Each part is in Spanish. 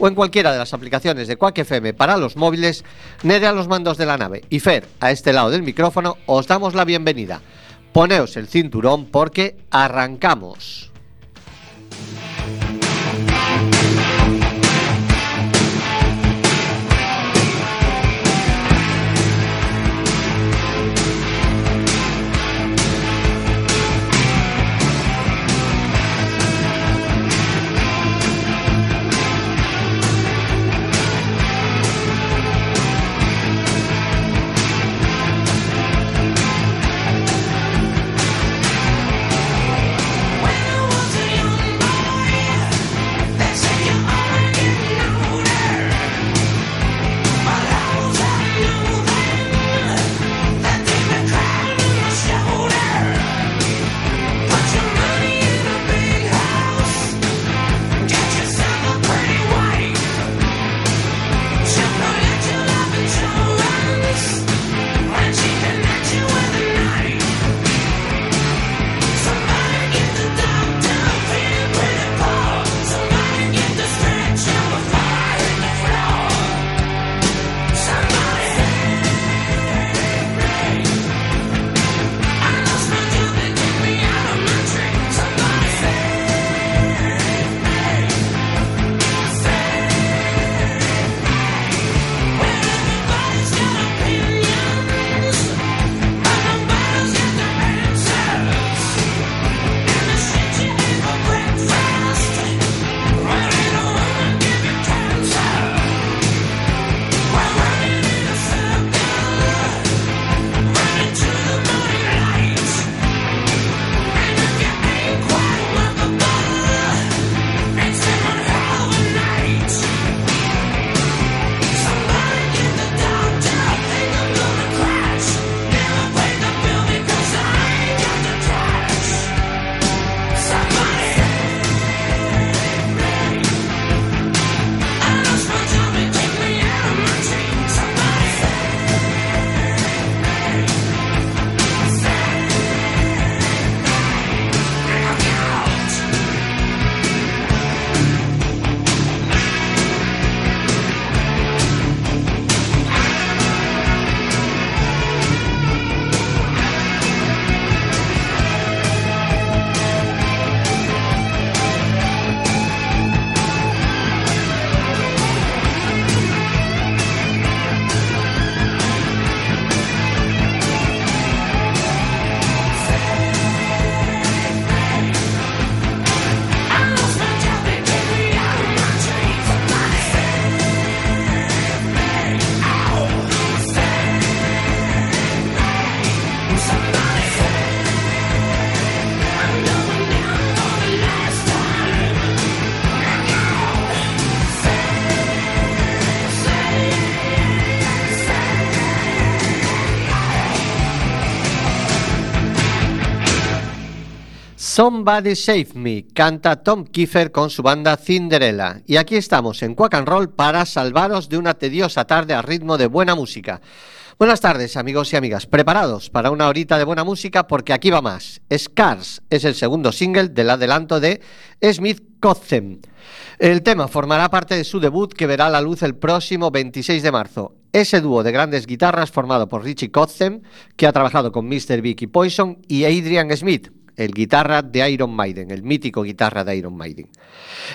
o en cualquiera de las aplicaciones de Quack FM para los móviles, Nere a los mandos de la nave y Fer a este lado del micrófono, os damos la bienvenida. Poneos el cinturón porque arrancamos. Somebody Save Me, canta Tom Kiefer con su banda Cinderella. Y aquí estamos en Quack and Roll para salvaros de una tediosa tarde a ritmo de buena música. Buenas tardes, amigos y amigas. Preparados para una horita de buena música porque aquí va más. Scars es el segundo single del adelanto de Smith Kotzen. El tema formará parte de su debut que verá la luz el próximo 26 de marzo. Ese dúo de grandes guitarras formado por Richie Kotzen, que ha trabajado con Mr. Vicky Poison, y Adrian Smith, el guitarra de Iron Maiden, el mítico guitarra de Iron Maiden.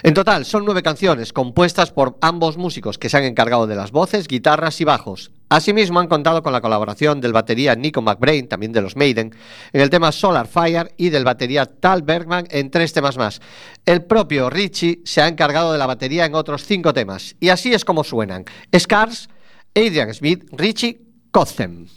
En total, son nueve canciones compuestas por ambos músicos que se han encargado de las voces, guitarras y bajos. Asimismo, han contado con la colaboración del batería Nico McBrain, también de los Maiden, en el tema Solar Fire y del batería Tal Bergman en tres temas más. El propio Richie se ha encargado de la batería en otros cinco temas. Y así es como suenan. Scars, Adrian Smith, Richie, Kotzen.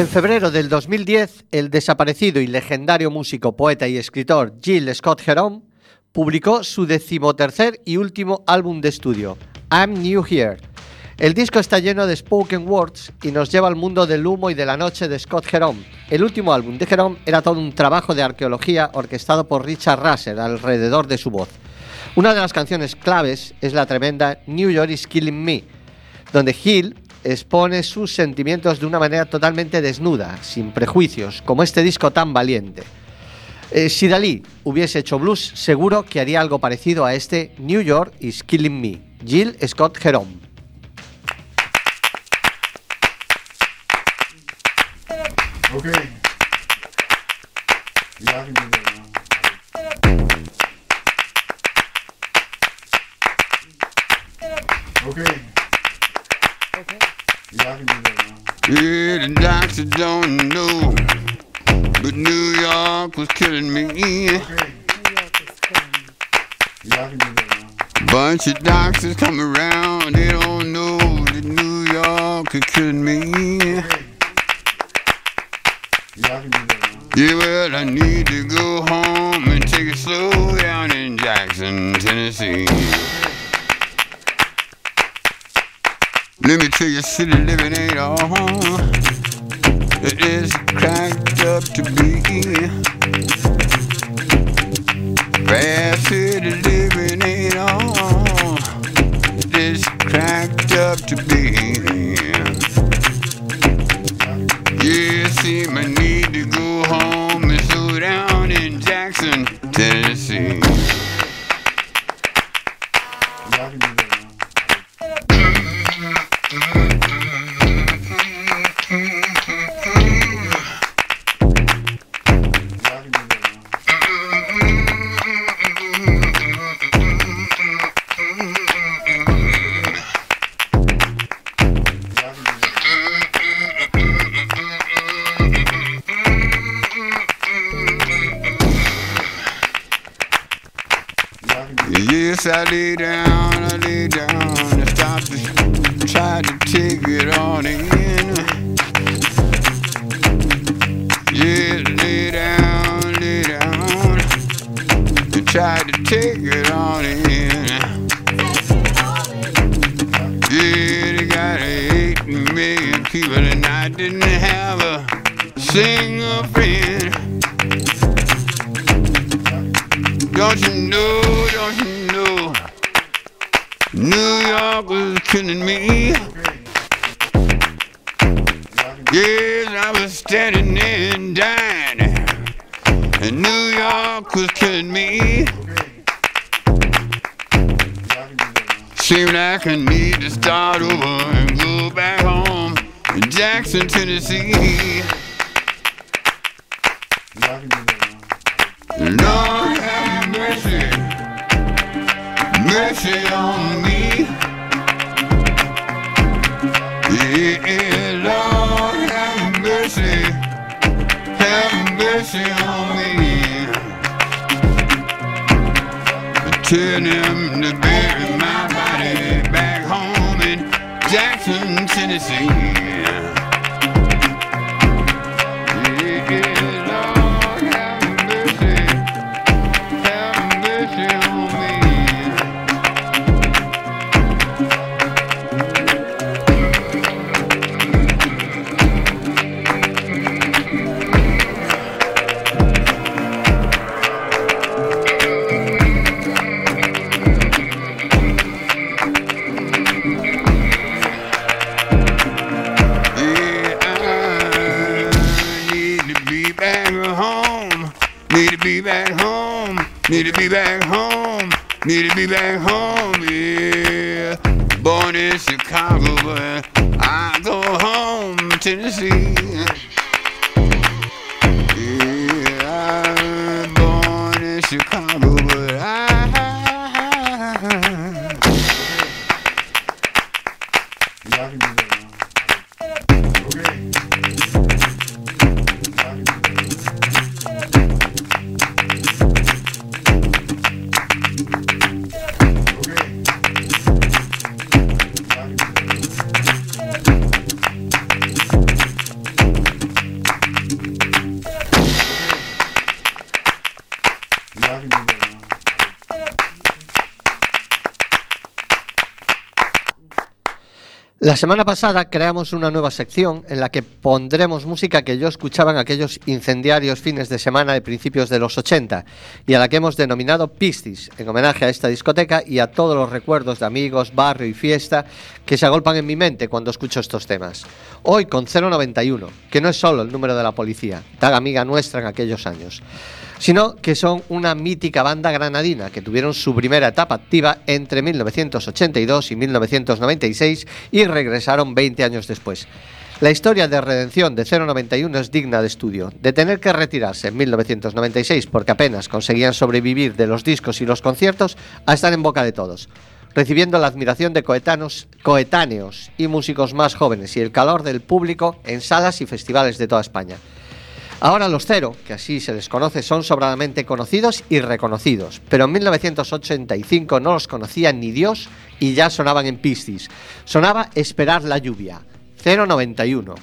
En febrero del 2010, el desaparecido y legendario músico, poeta y escritor Jill Scott Heron publicó su decimotercer y último álbum de estudio, I'm New Here. El disco está lleno de spoken words y nos lleva al mundo del humo y de la noche de Scott Heron. El último álbum de Heron era todo un trabajo de arqueología orquestado por Richard Russell alrededor de su voz. Una de las canciones claves es la tremenda New York is Killing Me, donde Hill expone sus sentimientos de una manera totalmente desnuda, sin prejuicios, como este disco tan valiente. Eh, si Dalí hubiese hecho blues, seguro que haría algo parecido a este New York is Killing Me, Jill Scott Heron. Okay. Yeah, I can do that now. Yeah, the doctor don't know, but New York was killing me. Okay. Yeah, I can do that now. Bunch of doctors come around, they don't know that New York is killing me. Yeah, I can do that now. Yeah, well, I need to go home and take it slow down in Jackson, Tennessee. Let me tell you, city living ain't all it is cracked up to be. Fast city living ain't all it is cracked up to be. Was killing me. Yes, I was standing there and dying, and New York was killing me. Seemed like I need to start over and go back home in Jackson, Tennessee. Lord have mercy, mercy on me. Lord have mercy, mercy on me. Tell them to bury my body back home in Jackson, Tennessee. Amém. La semana pasada creamos una nueva sección en la que pondremos música que yo escuchaba en aquellos incendiarios fines de semana de principios de los 80 y a la que hemos denominado Pistis, en homenaje a esta discoteca y a todos los recuerdos de amigos, barrio y fiesta que se agolpan en mi mente cuando escucho estos temas. Hoy con 091, que no es solo el número de la policía, tan amiga nuestra en aquellos años sino que son una mítica banda granadina que tuvieron su primera etapa activa entre 1982 y 1996 y regresaron 20 años después. La historia de redención de 091 es digna de estudio. De tener que retirarse en 1996 porque apenas conseguían sobrevivir de los discos y los conciertos a estar en boca de todos, recibiendo la admiración de coetanos, coetáneos y músicos más jóvenes y el calor del público en salas y festivales de toda España. Ahora los cero, que así se les conoce, son sobradamente conocidos y reconocidos, pero en 1985 no los conocía ni Dios y ya sonaban en Piscis. Sonaba Esperar la lluvia, 091.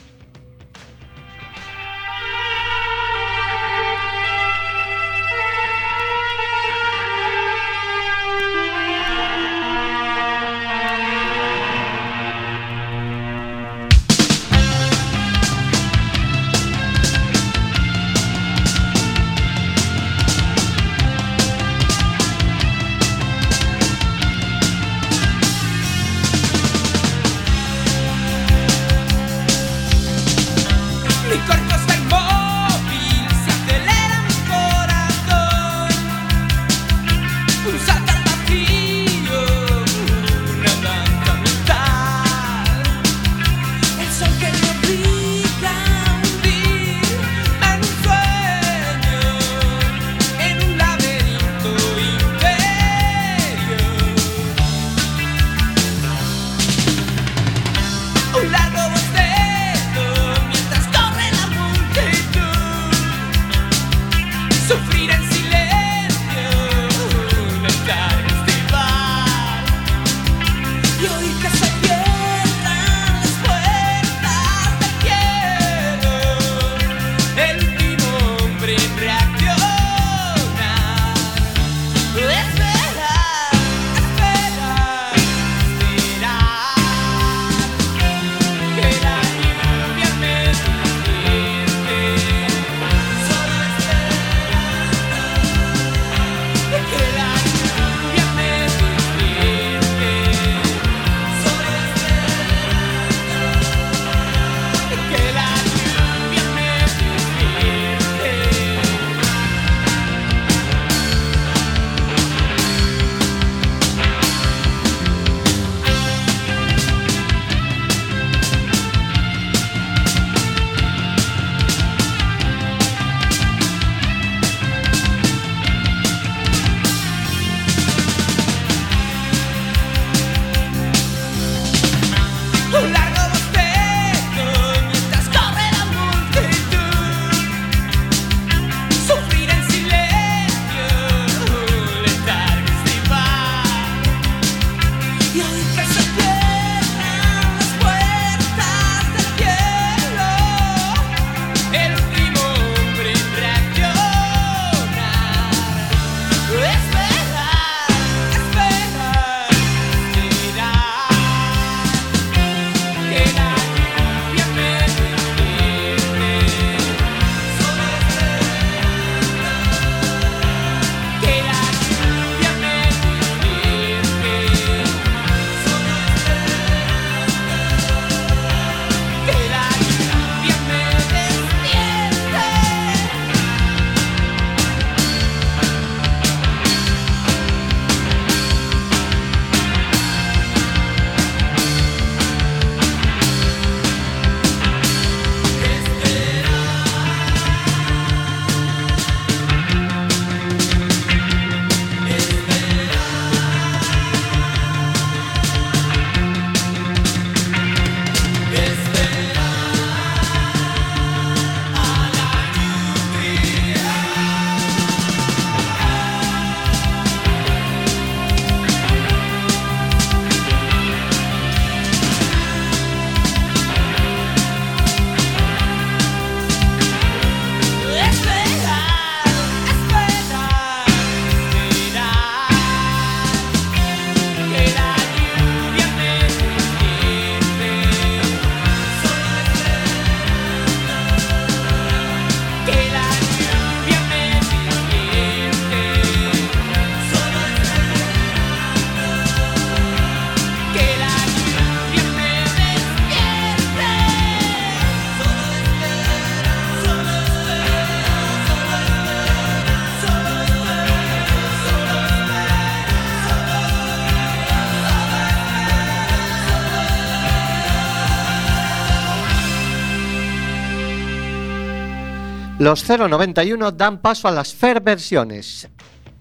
Los 091 dan paso a las Fair versiones.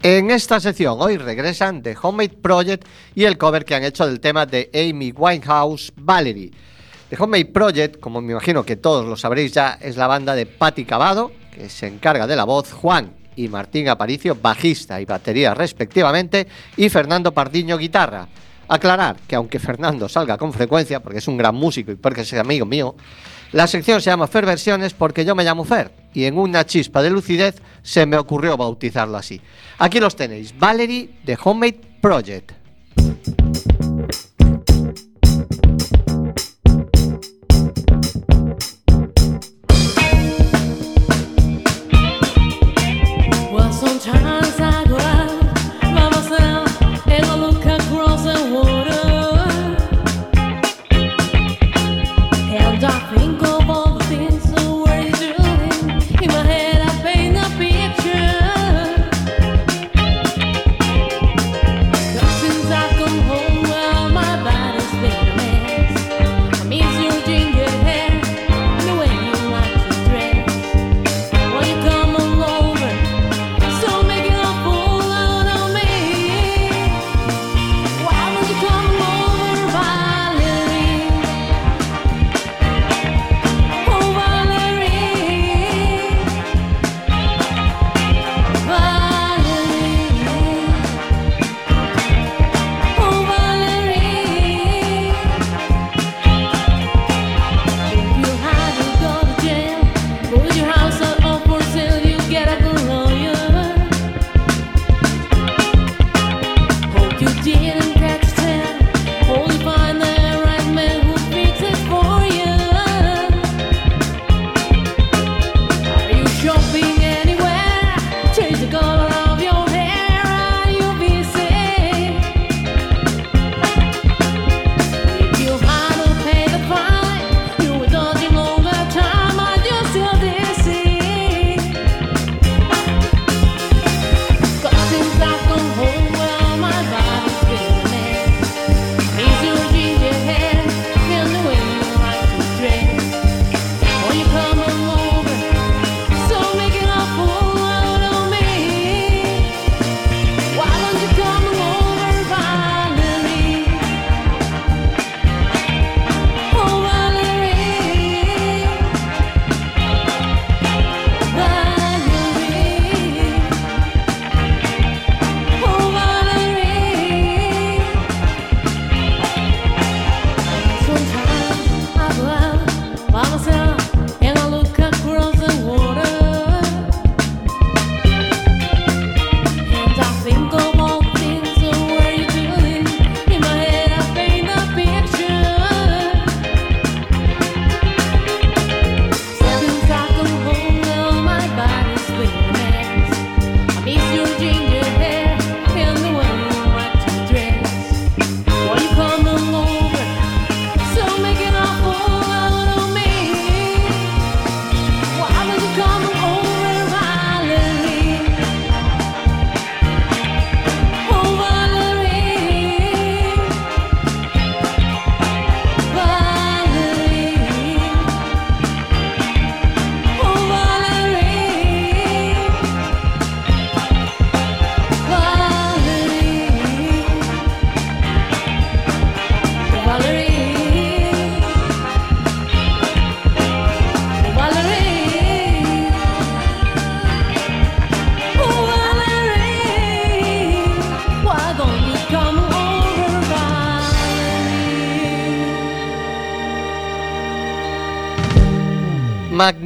En esta sección hoy regresan The Homemade Project y el cover que han hecho del tema de Amy Winehouse, Valerie. The Homemade Project, como me imagino que todos lo sabréis ya, es la banda de Patti Cavado, que se encarga de la voz, Juan y Martín Aparicio, bajista y batería respectivamente, y Fernando Pardiño, guitarra. Aclarar que aunque Fernando salga con frecuencia, porque es un gran músico y porque es amigo mío, la sección se llama Fer Versiones porque yo me llamo Fer y en una chispa de lucidez se me ocurrió bautizarlo así. Aquí los tenéis, Valerie de Homemade Project.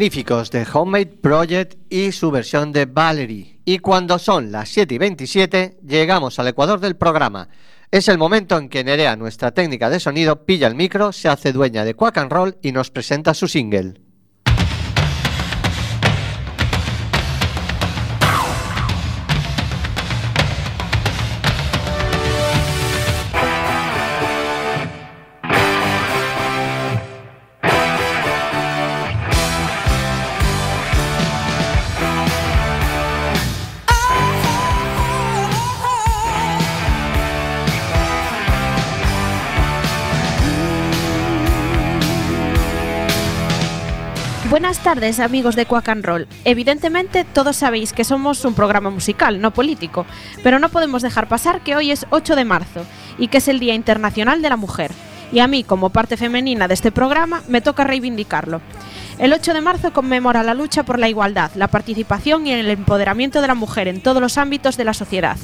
Magníficos de Homemade Project y su versión de Valerie. Y cuando son las 7 y 27, llegamos al ecuador del programa. Es el momento en que Nerea, nuestra técnica de sonido, pilla el micro, se hace dueña de Quack and Roll y nos presenta su single. Buenas tardes, amigos de Quack and Roll. Evidentemente, todos sabéis que somos un programa musical, no político, pero no podemos dejar pasar que hoy es 8 de marzo y que es el Día Internacional de la Mujer. Y a mí, como parte femenina de este programa, me toca reivindicarlo. El 8 de marzo conmemora la lucha por la igualdad, la participación y el empoderamiento de la mujer en todos los ámbitos de la sociedad.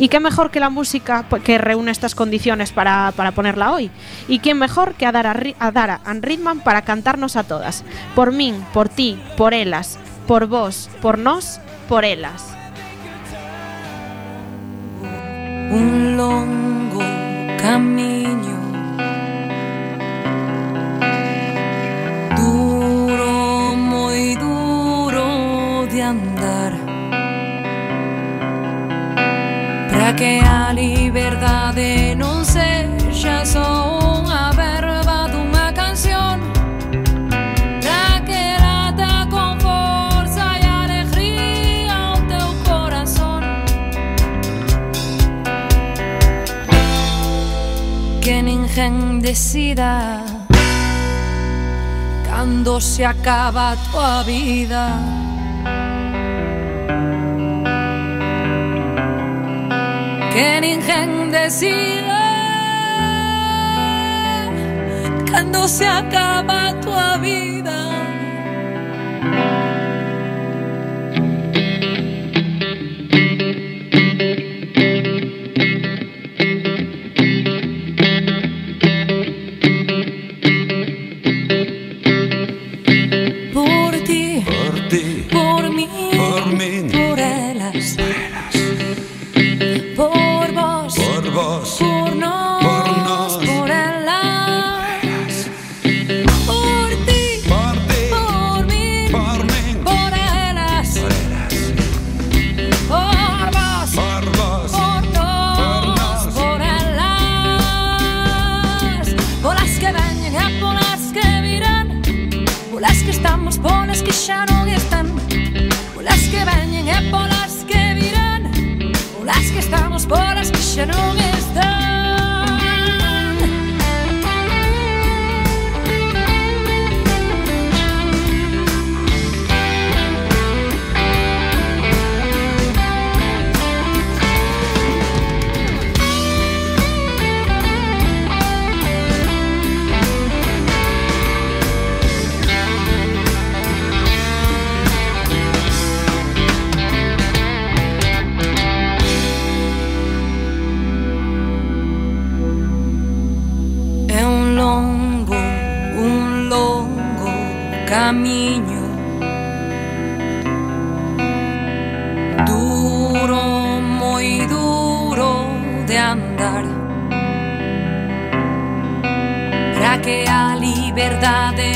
Y qué mejor que la música pues, que reúne estas condiciones para, para ponerla hoy. Y quién mejor que a Dara, Ri- a Dara and Ritman para cantarnos a todas. Por min, por ti, por elas, por vos, por nos, por elas. un longo camiño andar. Para que a liberdade non sexa só unha verba dunha canción. Para que lata con forza e alegría o teu corazón. Que ninguén decida cando se acaba tua vida. Que ninguén decida cando se acaba a tua vida.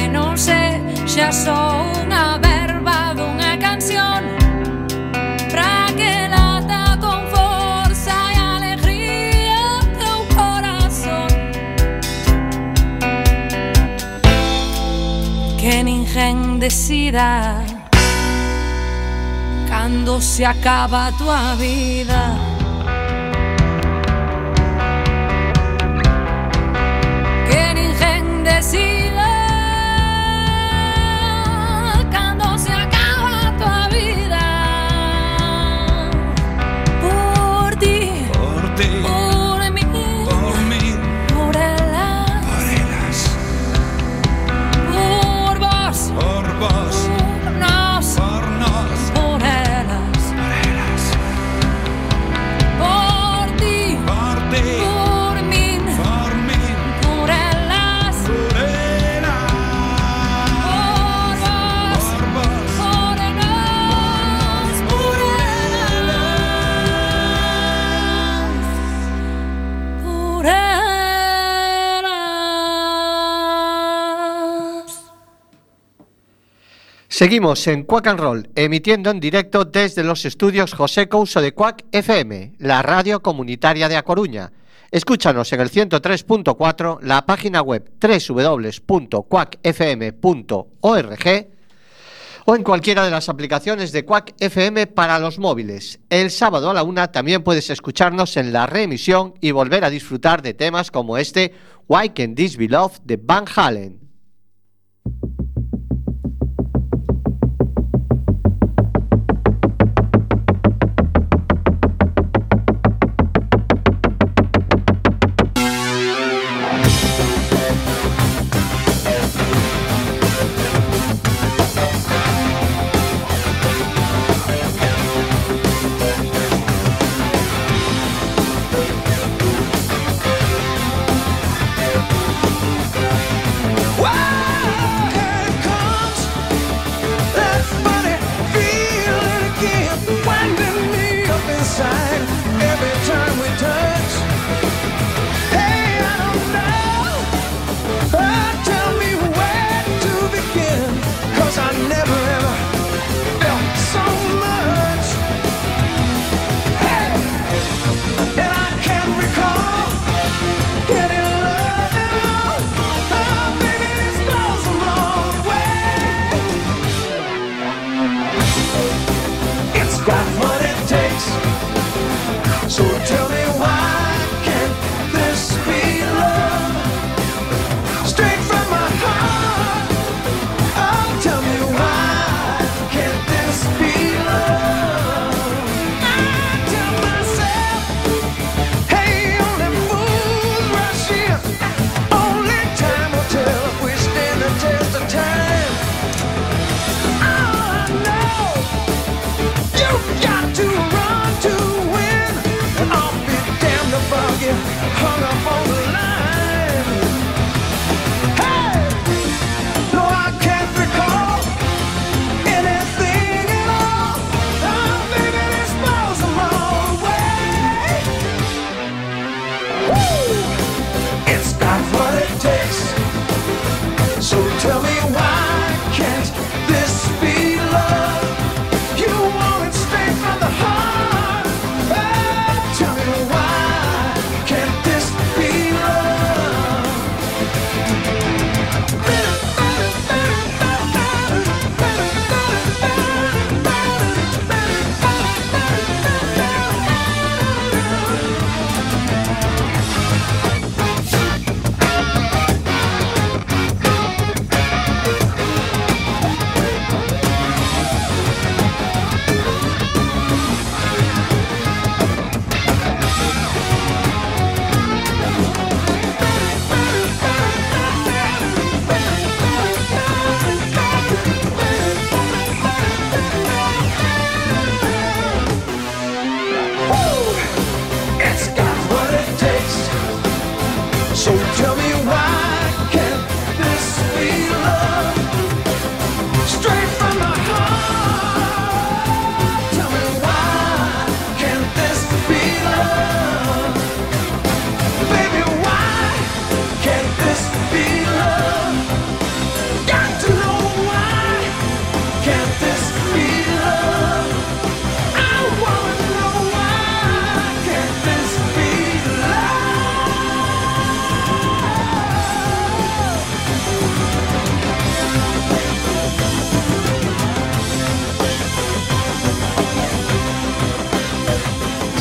que non se xa só unha verba dunha canción. Pra que lata con forza e alegría teu corazón. Que ninguén decida cando se acaba a tua vida. Seguimos en Quack and Roll, emitiendo en directo desde los estudios José Couso de Quack FM, la radio comunitaria de A Coruña. Escúchanos en el 103.4, la página web www.quackfm.org o en cualquiera de las aplicaciones de Quack FM para los móviles. El sábado a la una también puedes escucharnos en la reemisión y volver a disfrutar de temas como este Why Can This Be Love de Van Halen.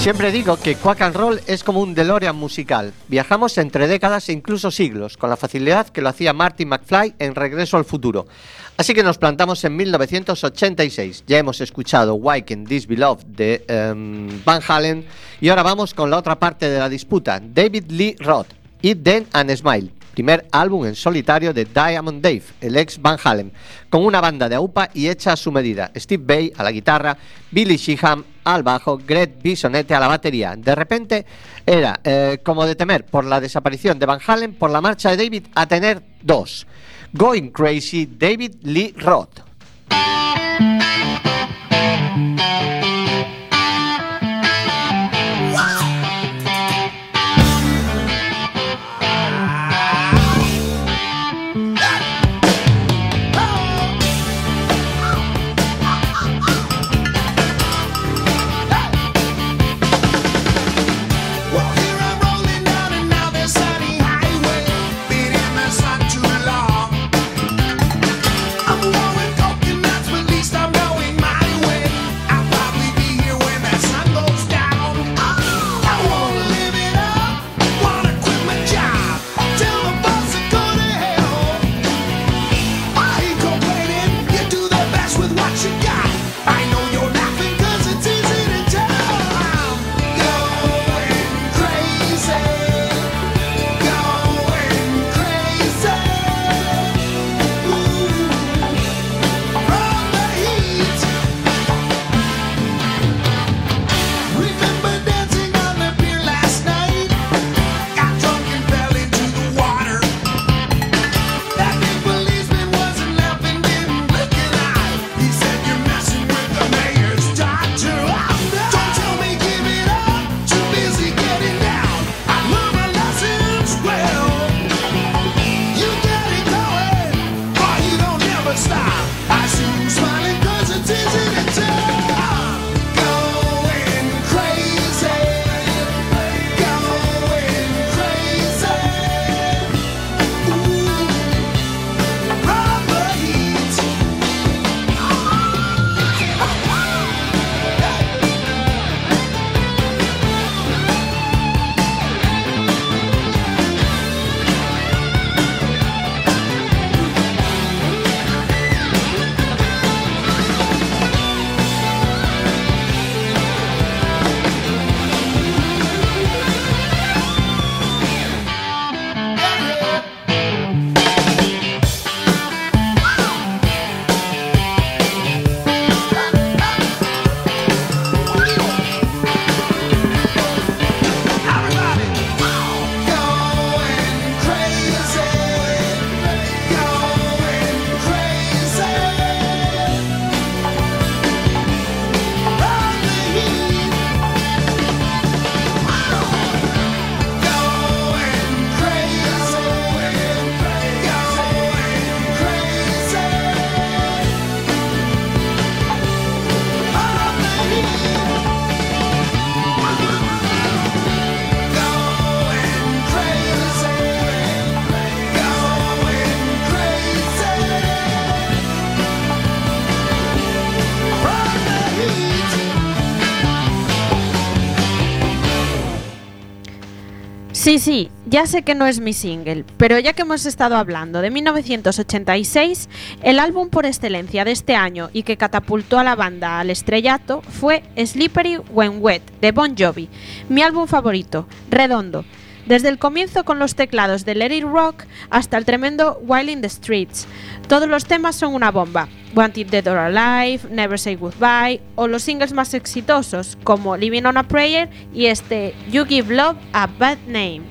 Siempre digo que Quack and Roll es como un DeLorean musical. Viajamos entre décadas e incluso siglos, con la facilidad que lo hacía Marty McFly en Regreso al Futuro. Así que nos plantamos en 1986. Ya hemos escuchado Why Can This Be Love de em, Van Halen y ahora vamos con la otra parte de la disputa, David Lee Roth, It Then and Smile, primer álbum en solitario de Diamond Dave, el ex Van Halen, con una banda de AUPA y hecha a su medida. Steve Bay a la guitarra, Billy Sheehan al bajo, Greg Bisonette a la batería. De repente era eh, como de temer por la desaparición de Van Halen, por la marcha de David a tener dos. Going Crazy, David Lee Roth. Sí, sí, ya sé que no es mi single, pero ya que hemos estado hablando de 1986, el álbum por excelencia de este año y que catapultó a la banda al estrellato fue Slippery When Wet de Bon Jovi, mi álbum favorito, redondo. Desde el comienzo con los teclados de Let It Rock hasta el tremendo Wild in the Streets. Todos los temas son una bomba. Wanted Dead or Alive, Never Say Goodbye o los singles más exitosos como Living on a Prayer y este You Give Love a Bad Name.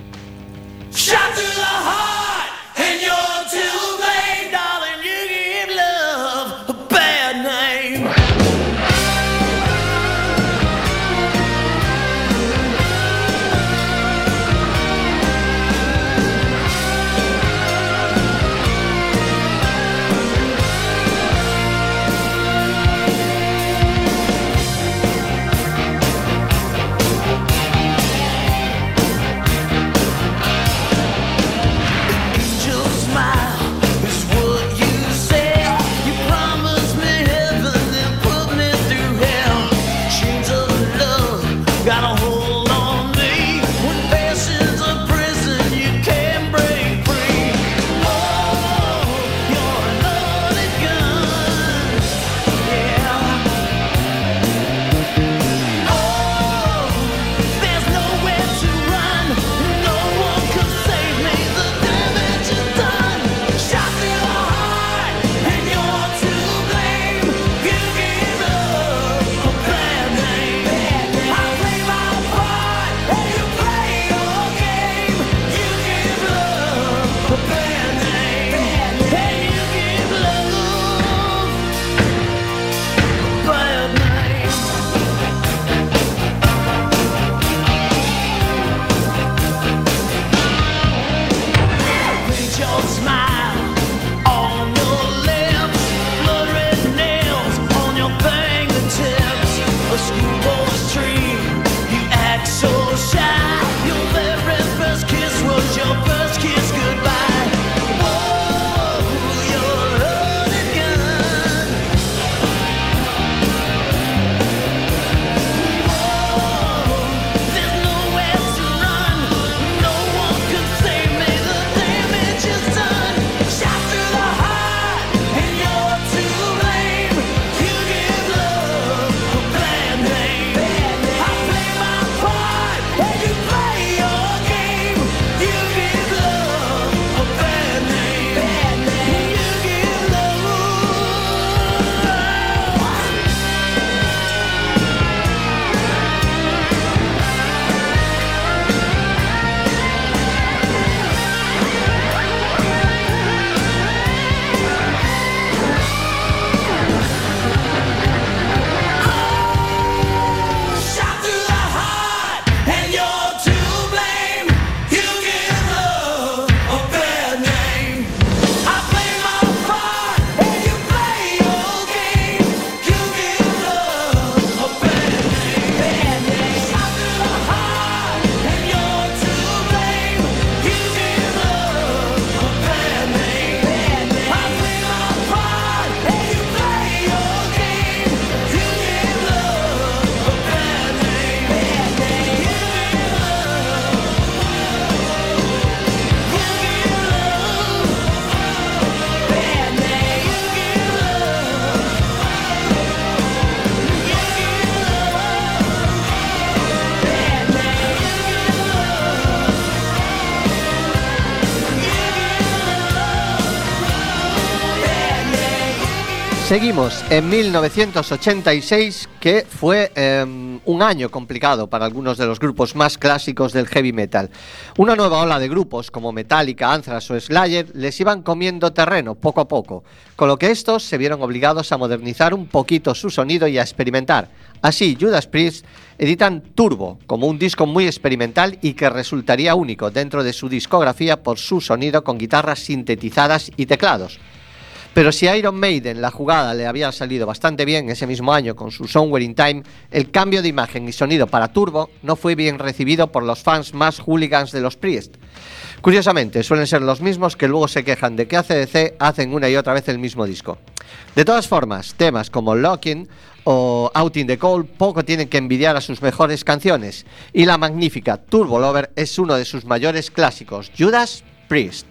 Seguimos en 1986, que fue eh, un año complicado para algunos de los grupos más clásicos del heavy metal. Una nueva ola de grupos como Metallica, Anthrax o Slayer les iban comiendo terreno poco a poco, con lo que estos se vieron obligados a modernizar un poquito su sonido y a experimentar. Así, Judas Priest editan Turbo como un disco muy experimental y que resultaría único dentro de su discografía por su sonido con guitarras sintetizadas y teclados. Pero si a Iron Maiden la jugada le había salido bastante bien ese mismo año con su Somewhere in Time, el cambio de imagen y sonido para Turbo no fue bien recibido por los fans más hooligans de los Priest. Curiosamente, suelen ser los mismos que luego se quejan de que ACDC hacen una y otra vez el mismo disco. De todas formas, temas como Locking o Out in the Cold poco tienen que envidiar a sus mejores canciones, y la magnífica Turbo Lover es uno de sus mayores clásicos, Judas Priest.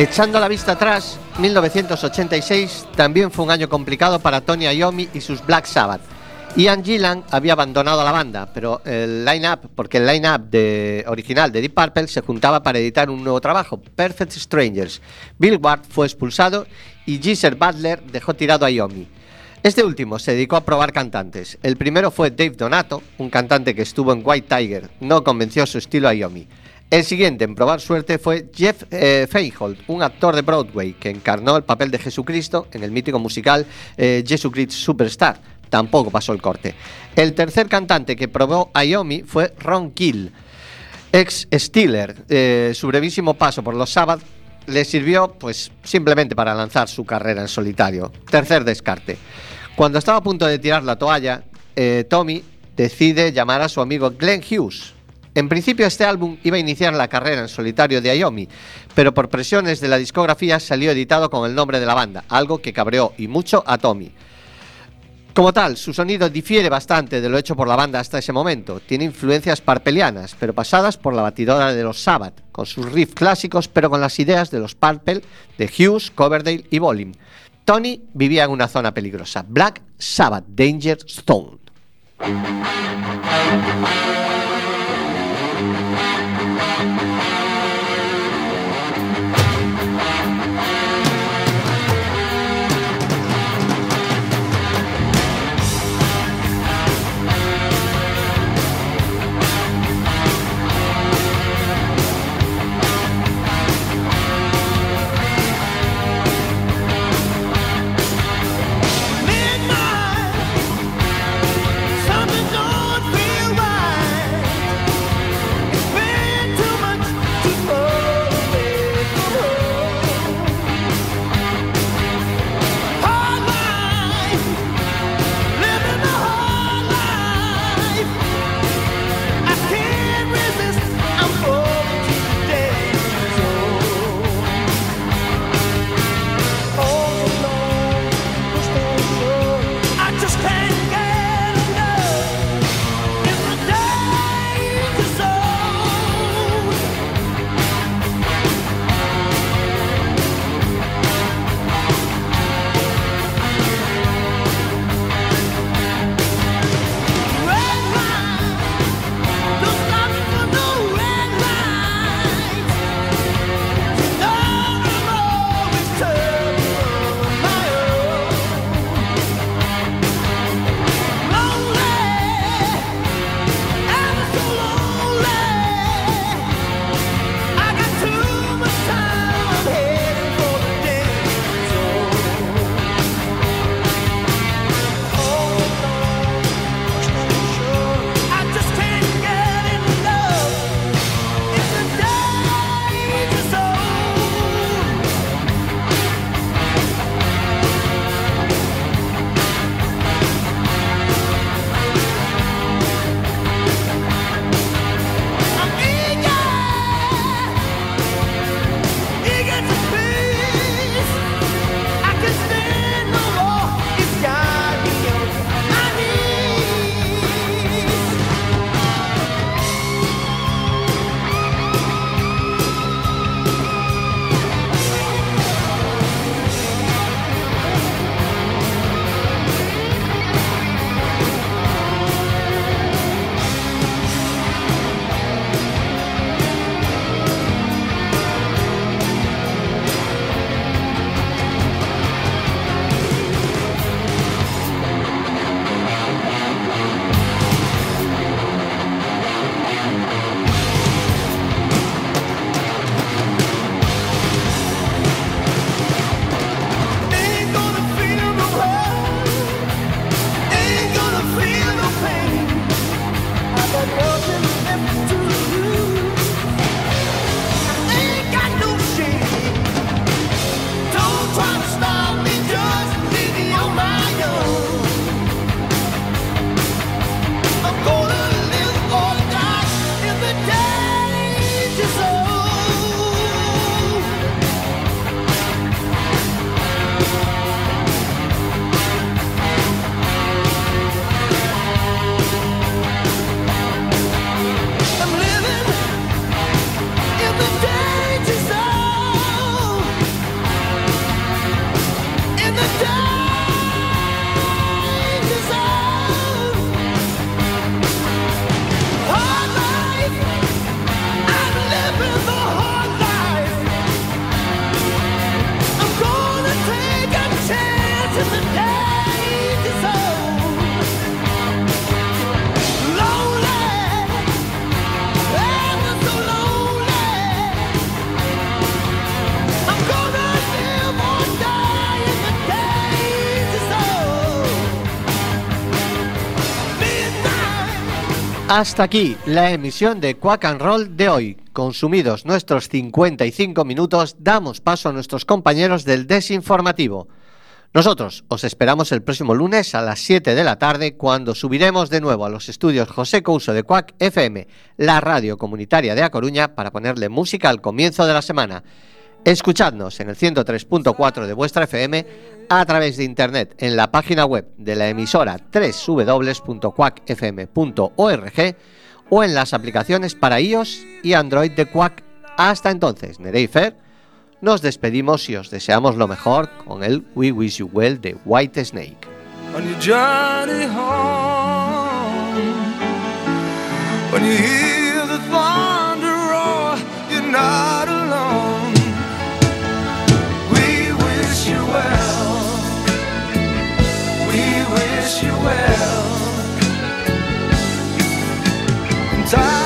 Echando la vista atrás, 1986 también fue un año complicado para Tony Iommi y sus Black Sabbath. Ian Gillan había abandonado la banda, pero el line-up, porque el line-up de- original de Deep Purple se juntaba para editar un nuevo trabajo, Perfect Strangers. Bill Ward fue expulsado y Geezer Butler dejó tirado a Iommi. Este último se dedicó a probar cantantes. El primero fue Dave Donato, un cantante que estuvo en White Tiger. No convenció su estilo a Iommi. El siguiente en probar suerte fue Jeff eh, Feinhold, un actor de Broadway que encarnó el papel de Jesucristo en el mítico musical eh, Jesucrist Superstar. Tampoco pasó el corte. El tercer cantante que probó a Iommi fue Ron Gill, ex Steeler. Eh, su brevísimo paso por los Sabbath le sirvió pues simplemente para lanzar su carrera en solitario. Tercer descarte. Cuando estaba a punto de tirar la toalla, eh, Tommy decide llamar a su amigo Glenn Hughes. En principio este álbum iba a iniciar la carrera en solitario de Iommi, pero por presiones de la discografía salió editado con el nombre de la banda, algo que cabreó y mucho a Tommy. Como tal, su sonido difiere bastante de lo hecho por la banda hasta ese momento. Tiene influencias parpelianas, pero pasadas por la batidora de los Sabbath, con sus riffs clásicos, pero con las ideas de los Purple, de Hughes, Coverdale y Bolin. Tony vivía en una zona peligrosa, Black Sabbath Danger Stone. Hasta aquí la emisión de Quack and Roll de hoy. Consumidos nuestros 55 minutos, damos paso a nuestros compañeros del desinformativo. Nosotros os esperamos el próximo lunes a las 7 de la tarde cuando subiremos de nuevo a los estudios José Couso de Quack FM, la radio comunitaria de A Coruña, para ponerle música al comienzo de la semana. Escuchadnos en el 103.4 de vuestra FM a través de internet en la página web de la emisora www.quackfm.org o en las aplicaciones para iOS y Android de Quack. Hasta entonces, Nereifer, nos despedimos y os deseamos lo mejor con el We Wish You Well de White Snake. time.